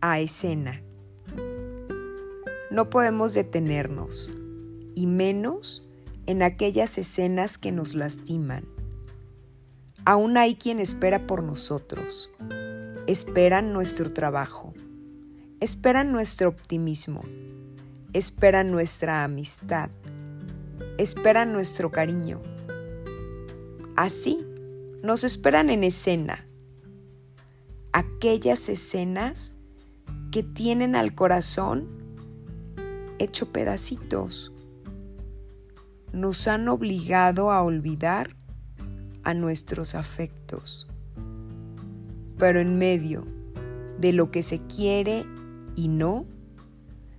a escena. No podemos detenernos, y menos en aquellas escenas que nos lastiman. Aún hay quien espera por nosotros, esperan nuestro trabajo, esperan nuestro optimismo, esperan nuestra amistad, esperan nuestro cariño. Así nos esperan en escena, aquellas escenas que tienen al corazón hecho pedacitos. Nos han obligado a olvidar a nuestros afectos. Pero en medio de lo que se quiere y no,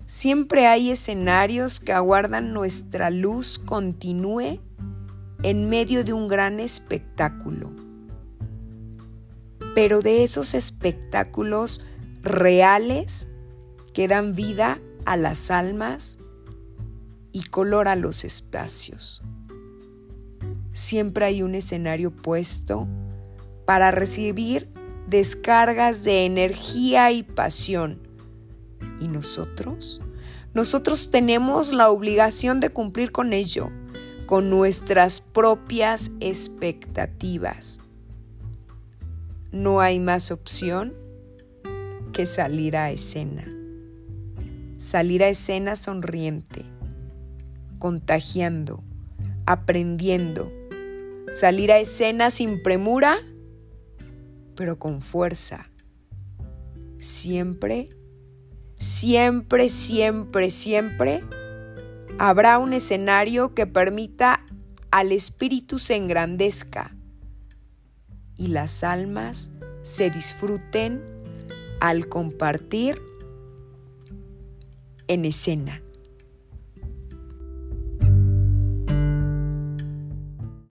siempre hay escenarios que aguardan nuestra luz continúe en medio de un gran espectáculo. Pero de esos espectáculos reales que dan vida a las almas y color a los espacios. Siempre hay un escenario puesto para recibir descargas de energía y pasión. ¿Y nosotros? Nosotros tenemos la obligación de cumplir con ello, con nuestras propias expectativas. No hay más opción salir a escena. Salir a escena sonriente, contagiando, aprendiendo. Salir a escena sin premura, pero con fuerza. Siempre, siempre, siempre, siempre habrá un escenario que permita al espíritu se engrandezca y las almas se disfruten al compartir en escena.